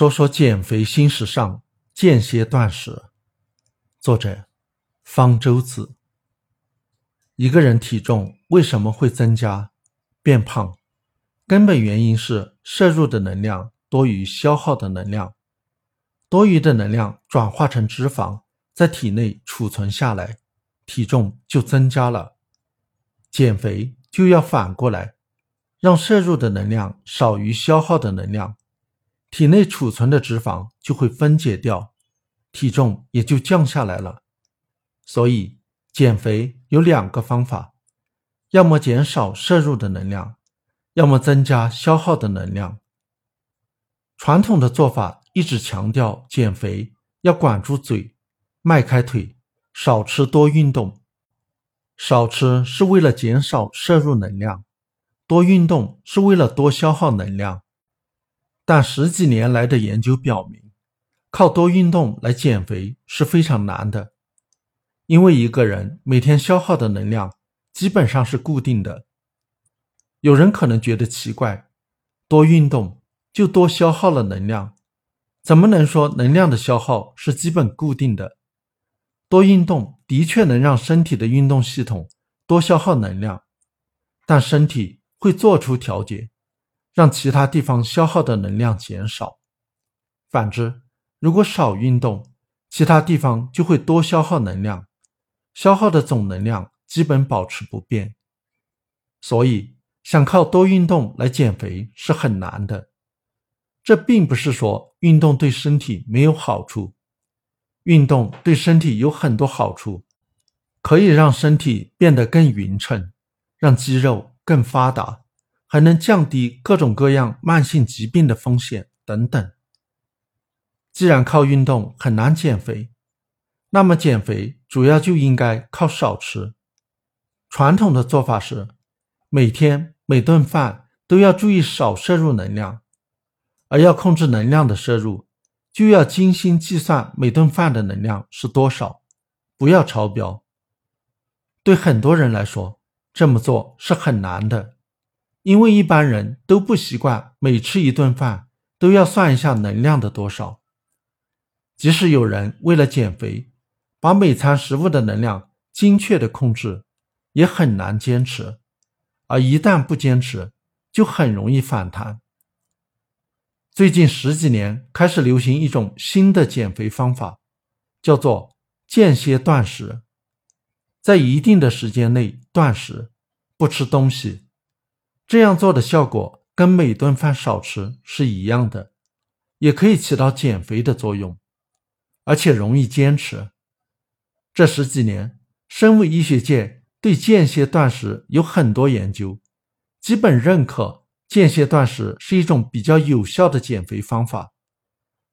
说说减肥新时尚，间歇断食。作者：方舟子。一个人体重为什么会增加、变胖？根本原因是摄入的能量多于消耗的能量，多余的能量转化成脂肪，在体内储存下来，体重就增加了。减肥就要反过来，让摄入的能量少于消耗的能量。体内储存的脂肪就会分解掉，体重也就降下来了。所以减肥有两个方法：要么减少摄入的能量，要么增加消耗的能量。传统的做法一直强调减肥要管住嘴，迈开腿，少吃多运动。少吃是为了减少摄入能量，多运动是为了多消耗能量。但十几年来的研究表明，靠多运动来减肥是非常难的，因为一个人每天消耗的能量基本上是固定的。有人可能觉得奇怪，多运动就多消耗了能量，怎么能说能量的消耗是基本固定的？多运动的确能让身体的运动系统多消耗能量，但身体会做出调节。让其他地方消耗的能量减少。反之，如果少运动，其他地方就会多消耗能量，消耗的总能量基本保持不变。所以，想靠多运动来减肥是很难的。这并不是说运动对身体没有好处，运动对身体有很多好处，可以让身体变得更匀称，让肌肉更发达。还能降低各种各样慢性疾病的风险等等。既然靠运动很难减肥，那么减肥主要就应该靠少吃。传统的做法是，每天每顿饭都要注意少摄入能量，而要控制能量的摄入，就要精心计算每顿饭的能量是多少，不要超标。对很多人来说，这么做是很难的。因为一般人都不习惯每吃一顿饭都要算一下能量的多少，即使有人为了减肥，把每餐食物的能量精确的控制，也很难坚持。而一旦不坚持，就很容易反弹。最近十几年开始流行一种新的减肥方法，叫做间歇断食，在一定的时间内断食，不吃东西。这样做的效果跟每顿饭少吃是一样的，也可以起到减肥的作用，而且容易坚持。这十几年，生物医学界对间歇断食有很多研究，基本认可间歇断食是一种比较有效的减肥方法，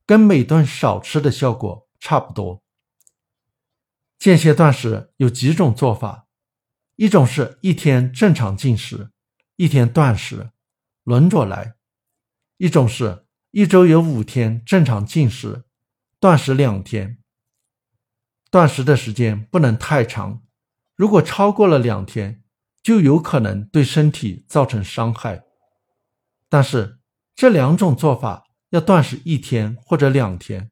跟每顿少吃的效果差不多。间歇断食有几种做法，一种是一天正常进食。一天断食，轮着来；一种是一周有五天正常进食，断食两天。断食的时间不能太长，如果超过了两天，就有可能对身体造成伤害。但是这两种做法要断食一天或者两天，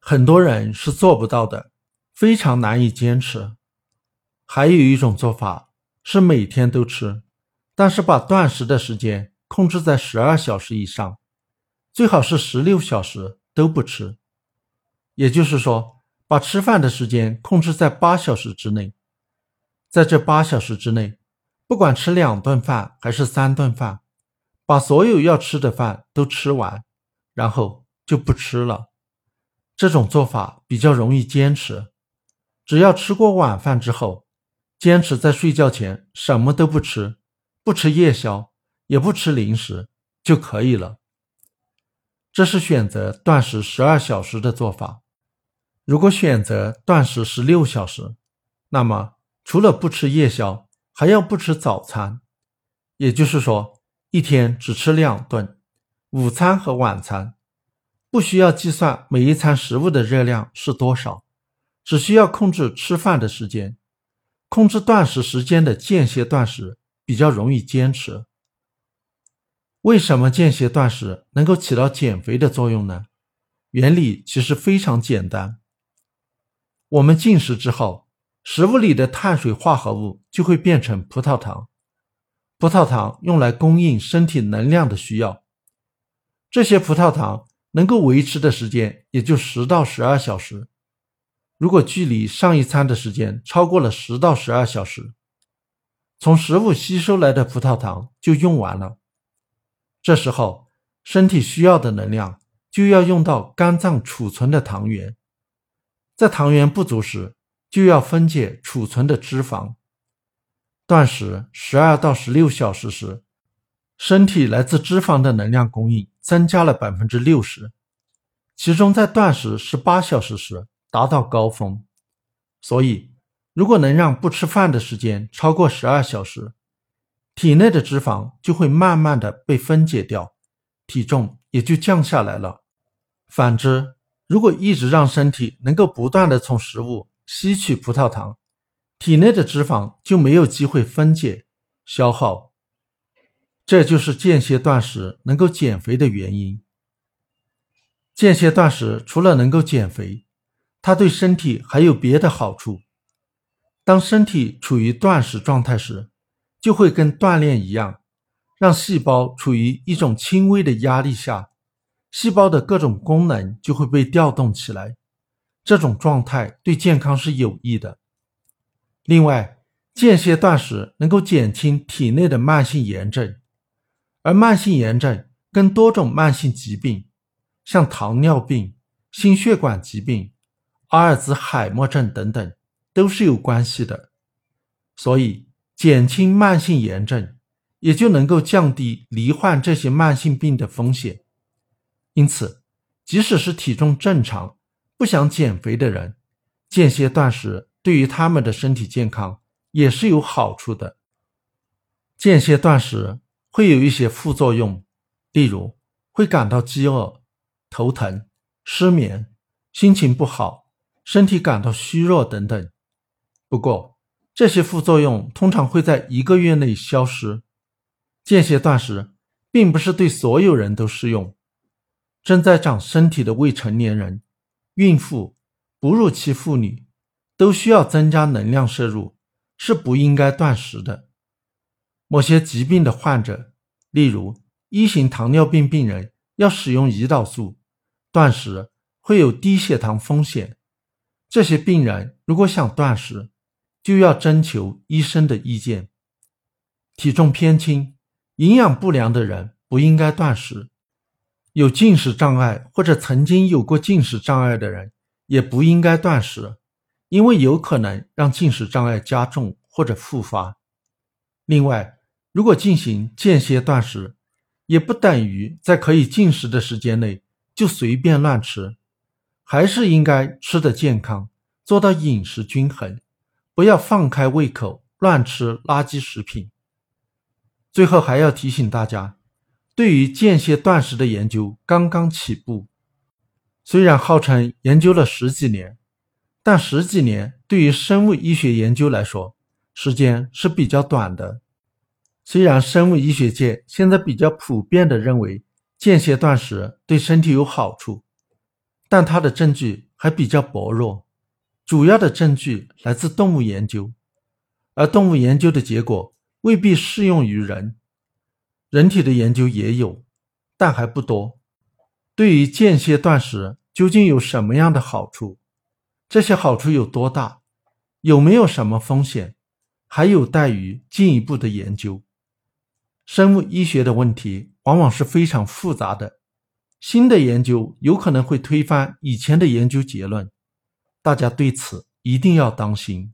很多人是做不到的，非常难以坚持。还有一种做法是每天都吃。但是把断食的时间控制在十二小时以上，最好是十六小时都不吃。也就是说，把吃饭的时间控制在八小时之内，在这八小时之内，不管吃两顿饭还是三顿饭，把所有要吃的饭都吃完，然后就不吃了。这种做法比较容易坚持，只要吃过晚饭之后，坚持在睡觉前什么都不吃。不吃夜宵，也不吃零食就可以了。这是选择断食十二小时的做法。如果选择断食十六小时，那么除了不吃夜宵，还要不吃早餐，也就是说，一天只吃两顿，午餐和晚餐。不需要计算每一餐食物的热量是多少，只需要控制吃饭的时间，控制断食时间的间歇断食。比较容易坚持。为什么间歇断食能够起到减肥的作用呢？原理其实非常简单。我们进食之后，食物里的碳水化合物就会变成葡萄糖，葡萄糖用来供应身体能量的需要。这些葡萄糖能够维持的时间也就十到十二小时。如果距离上一餐的时间超过了十到十二小时，从食物吸收来的葡萄糖就用完了。这时候，身体需要的能量就要用到肝脏储存的糖原。在糖原不足时，就要分解储存的脂肪。断食十二到十六小时时，身体来自脂肪的能量供应增加了百分之六十，其中在断食十八小时时达到高峰。所以，如果能让不吃饭的时间超过十二小时，体内的脂肪就会慢慢的被分解掉，体重也就降下来了。反之，如果一直让身体能够不断的从食物吸取葡萄糖，体内的脂肪就没有机会分解消耗。这就是间歇断食能够减肥的原因。间歇断食除了能够减肥，它对身体还有别的好处。当身体处于断食状态时，就会跟锻炼一样，让细胞处于一种轻微的压力下。细胞的各种功能就会被调动起来，这种状态对健康是有益的。另外，间歇断食能够减轻体内的慢性炎症，而慢性炎症跟多种慢性疾病，像糖尿病、心血管疾病、阿尔兹海默症等等，都是有关系的。所以，减轻慢性炎症，也就能够降低罹患这些慢性病的风险。因此，即使是体重正常、不想减肥的人，间歇断食对于他们的身体健康也是有好处的。间歇断食会有一些副作用，例如会感到饥饿、头疼、失眠、心情不好、身体感到虚弱等等。不过，这些副作用通常会在一个月内消失。间歇断食并不是对所有人都适用。正在长身体的未成年人、孕妇、哺乳期妇女都需要增加能量摄入，是不应该断食的。某些疾病的患者，例如一型糖尿病病人，要使用胰岛素，断食会有低血糖风险。这些病人如果想断食，就要征求医生的意见。体重偏轻、营养不良的人不应该断食。有进食障碍或者曾经有过进食障碍的人也不应该断食，因为有可能让进食障碍加重或者复发。另外，如果进行间歇断食，也不等于在可以进食的时间内就随便乱吃，还是应该吃的健康，做到饮食均衡，不要放开胃口乱吃垃圾食品。最后还要提醒大家。对于间歇断食的研究刚刚起步，虽然号称研究了十几年，但十几年对于生物医学研究来说，时间是比较短的。虽然生物医学界现在比较普遍的认为间歇断食对身体有好处，但它的证据还比较薄弱，主要的证据来自动物研究，而动物研究的结果未必适用于人。人体的研究也有，但还不多。对于间歇断食究竟有什么样的好处？这些好处有多大？有没有什么风险？还有待于进一步的研究。生物医学的问题往往是非常复杂的，新的研究有可能会推翻以前的研究结论，大家对此一定要当心。